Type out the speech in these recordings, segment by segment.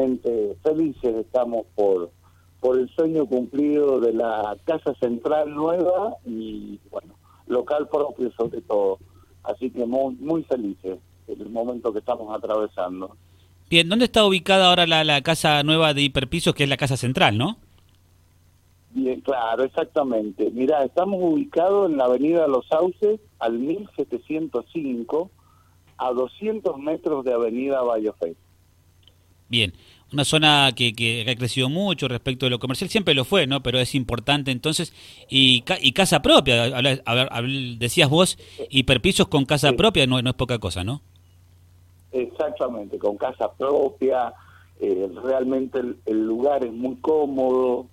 realmente felices estamos por, por el sueño cumplido de la Casa Central nueva y, bueno, local propio sobre todo. Así que muy, muy felices en el momento que estamos atravesando. Bien, ¿dónde está ubicada ahora la, la casa nueva de hiperpisos, que es la Casa Central, no? Bien, claro, exactamente. Mira, estamos ubicados en la avenida Los Sauces, al 1705, a 200 metros de avenida Bayofé. Bien, una zona que, que, ha crecido mucho respecto de lo comercial, siempre lo fue, ¿no? Pero es importante entonces, y, y casa propia, decías vos, hiperpisos con casa propia no, no es poca cosa, ¿no? Exactamente, con casa propia, eh, realmente el, el lugar es muy cómodo,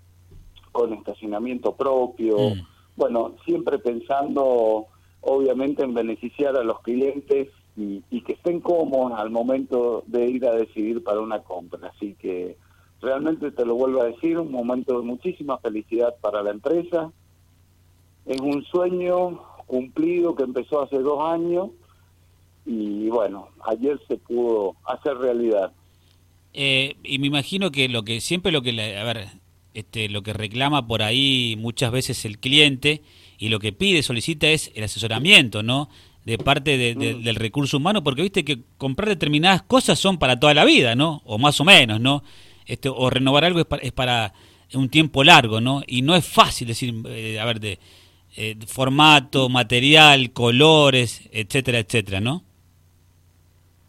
con estacionamiento propio, mm. bueno, siempre pensando obviamente en beneficiar a los clientes y, que estén cómodos al momento de ir a decidir para una compra. Así que realmente te lo vuelvo a decir, un momento de muchísima felicidad para la empresa. Es un sueño cumplido que empezó hace dos años y bueno, ayer se pudo hacer realidad. Eh, y me imagino que lo que siempre lo que, a ver, este, lo que reclama por ahí muchas veces el cliente y lo que pide, solicita es el asesoramiento, ¿no? De parte mm. del recurso humano, porque viste que comprar determinadas cosas son para toda la vida, ¿no? O más o menos, ¿no? Este, o renovar algo es para, un tiempo largo, ¿no? Y no es fácil decir, eh, a ver, de eh, formato, material, colores, etcétera, etcétera, ¿no?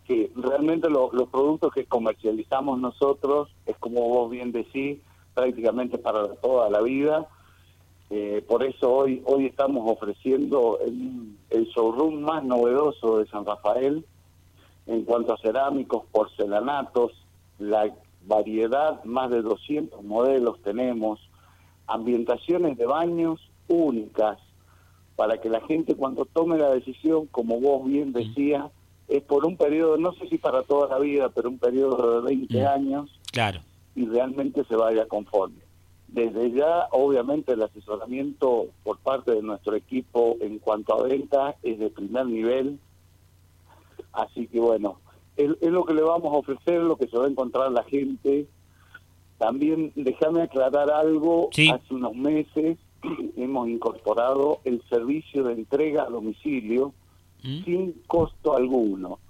Sí, realmente los productos que comercializamos nosotros, es como vos bien decís, prácticamente para toda la vida. Eh, por eso hoy hoy estamos ofreciendo el, showroom más novedoso de San Rafael en cuanto a cerámicos, porcelanatos, la variedad, más de 200 modelos tenemos, ambientaciones de baños únicas, para que la gente cuando tome la decisión, como vos bien decías, es por un periodo, no sé si para toda la vida, pero un periodo de 20 años. Claro y realmente se vaya conforme. Desde ya, obviamente, el asesoramiento por parte de nuestro equipo en cuanto a ventas es de primer nivel. Así que bueno, es, lo que le vamos a ofrecer, lo que se va a encontrar la gente. También déjame aclarar algo, hace unos meses hemos incorporado el servicio de entrega a domicilio ¿Mm? sin costo alguno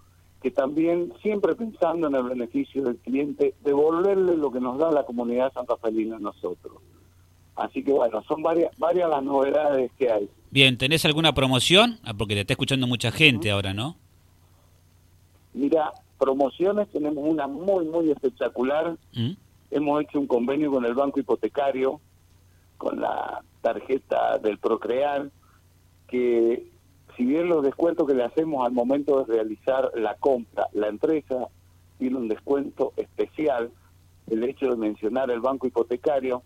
que también siempre pensando en el beneficio del cliente, devolverle lo que nos da la comunidad santafelina a nosotros. Así que bueno, son varias, varias las novedades que hay. Bien, ¿tenés alguna promoción? Ah, porque te está escuchando mucha gente ahora, ¿no? Mira, promociones tenemos una muy, muy espectacular. ¿Mm? Hemos hecho un convenio con el Banco Hipotecario, con la tarjeta del Procrear, que si bien los descuentos que le hacemos al momento de realizar la compra, la empresa tiene un descuento especial, el hecho de mencionar el banco hipotecario,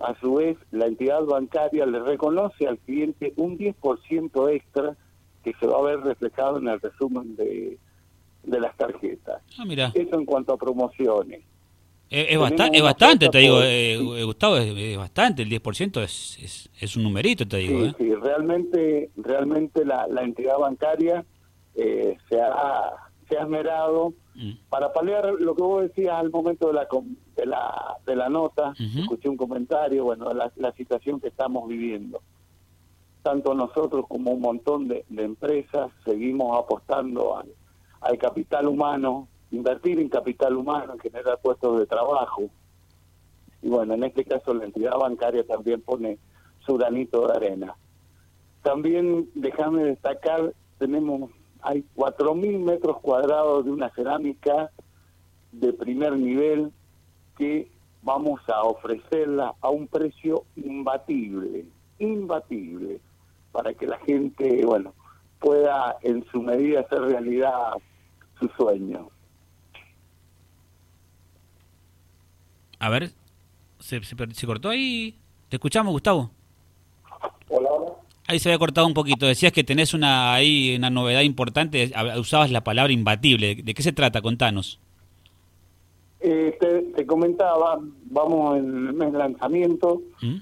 a su vez la entidad bancaria le reconoce al cliente un 10% extra que se va a ver reflejado en el resumen de, de las tarjetas. Ah, mira. Eso en cuanto a promociones. Es, es bastante, te digo, eh, eh, Gustavo, es, bastante, el 10% es, es, es un numerito, te digo. Sí, ¿eh? sí realmente, realmente la, la entidad bancaria eh, se, ha, se ha esmerado mm. para paliar lo que vos decías al momento de la, de la, de la nota, escuché un comentario, bueno, la, la situación que estamos viviendo. Tanto nosotros como un montón de, de empresas seguimos apostando al, al capital humano, invertir en capital humano, en generar puestos de trabajo. Y bueno, en este caso la entidad bancaria también pone su granito de arena. También déjame destacar, tenemos, hay 4.000 metros cuadrados de una cerámica de primer nivel que vamos a ofrecerla a un precio imbatible, imbatible, para que la gente, bueno, pueda en su medida hacer realidad su sueño. A ver, ¿se, se, cortó ahí? ¿Te escuchamos, Gustavo? Hola, hola. Ahí se había cortado un poquito. Decías que tenés una ahí una novedad importante. Usabas la palabra imbatible. ¿De qué se trata? Contanos. Eh, te, comentaba, vamos en el mes de lanzamiento. ¿Mm?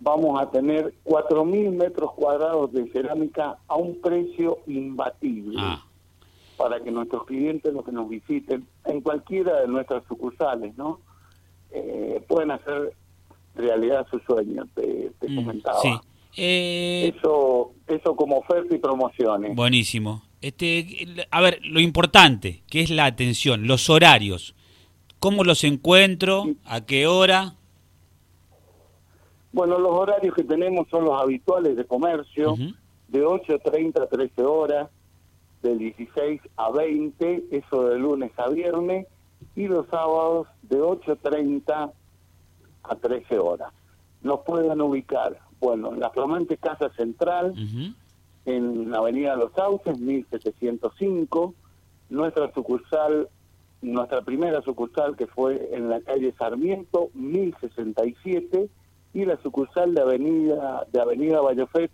Vamos a tener 4.000 metros cuadrados de cerámica a un precio imbatible. Ah para que nuestros clientes, los que nos visiten, en cualquiera de nuestras sucursales, ¿no? Eh, pueden hacer realidad sus sueños, te, mm, comentaba. Sí. Eh, eso, eso como oferta y promociones. Buenísimo. Este, a ver, lo importante, que es la atención, los horarios. ¿Cómo los encuentro? ¿A qué hora? Bueno, los horarios que tenemos son los habituales de comercio, de 8.30 a 13 horas, de 16 a 20, eso de lunes a viernes, y los sábados de 8.30 a 13 horas. Nos pueden ubicar, bueno, en la flamante Casa Central, en la Avenida Los Sauces, 1705, nuestra sucursal, nuestra primera sucursal que fue en la calle Sarmiento, 1067, y la sucursal de Avenida de Avenida Bayofet,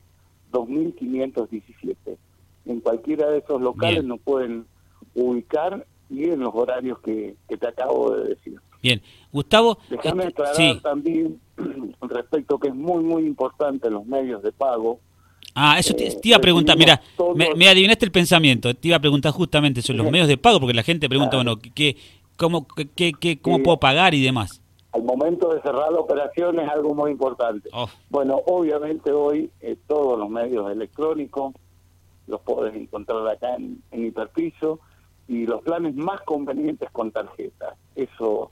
2517. En cualquiera de esos locales nos pueden ubicar y en los horarios que, te acabo de decir. Bien, Gustavo. Déjame este, aclarar también respecto que es muy, muy importante los medios de pago. Ah, eso te, eh, iba a preguntar, mira, me, adivinaste el pensamiento, te iba a preguntar justamente sobre los medios de pago, porque la gente pregunta, bueno, ¿qué, cómo, qué, qué, cómo puedo pagar y demás? Al momento de cerrar la operación es algo muy importante. Oh. Bueno, obviamente hoy eh, todos los medios electrónicos los puedes encontrar acá en, en Hiperpiso y los planes más convenientes con tarjeta. Eso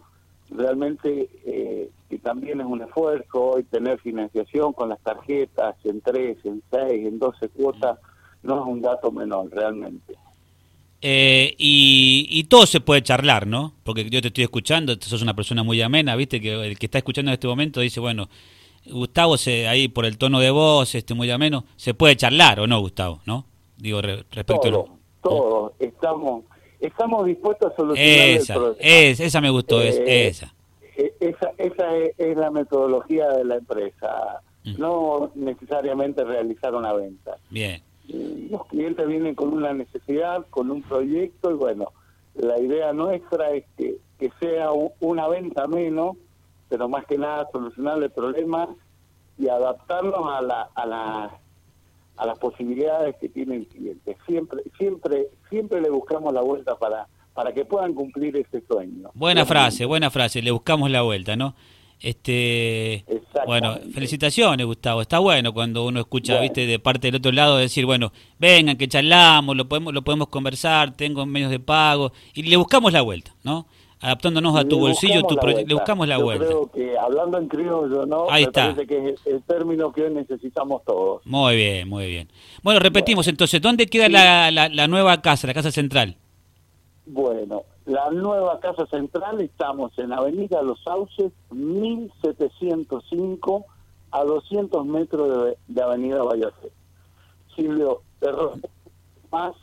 realmente eh, que también es un esfuerzo hoy tener financiación con las tarjetas en tres, en seis, en doce cuotas, no es un dato menor realmente. Eh, y, todo se puede charlar, ¿no? Porque yo te estoy escuchando, sos una persona muy amena, ¿viste? Que el que está escuchando en este momento dice, bueno, Gustavo, se, ahí por el tono de voz, este muy ameno, se puede charlar o no, Gustavo, ¿no? Digo, respecto todo, a... Todo, estamos estamos dispuestos a solucionar esa, el problema. esa me gustó, es, eh, esa. Eh, esa. Esa es, la metodología de la empresa, mm. no necesariamente realizar una venta. Bien. Los clientes vienen con una necesidad, con un proyecto y bueno, la idea nuestra es que, que sea una venta menos, pero más que nada solucionar el problema y adaptarnos a la, a la a las posibilidades que tiene el cliente. Siempre, siempre, siempre le buscamos la vuelta para, para que puedan cumplir ese sueño. Buena frase, buena frase, le buscamos la vuelta, ¿no? Este, bueno, felicitaciones, Gustavo. Está bueno cuando uno escucha, viste, de parte del otro lado decir, bueno, vengan que charlamos, lo podemos, lo podemos conversar, tengo medios de pago y le buscamos la vuelta, ¿no? Adaptándonos a tu bolsillo, tu le buscamos la vuelta. Creo que hablando en criollo, ¿no? Ahí está. Parece que es el término que hoy necesitamos todos. Muy bien, muy bien. Bueno, repetimos entonces, ¿dónde queda la, la, nueva casa, la casa central? Bueno, la nueva casa central estamos en Avenida Los Sauces, 1705, a 200 metros de, Avenida Valladolid. Silvio, más,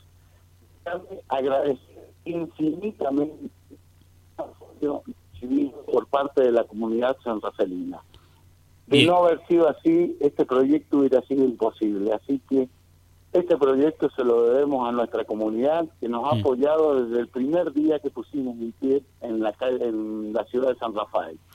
agradecer infinitamente civil por parte de la comunidad san rafaelina. De no haber sido así, este proyecto hubiera sido imposible. Así que este proyecto se lo debemos a nuestra comunidad que nos ha apoyado desde el primer día que pusimos mi pie en la, en la ciudad de San Rafael.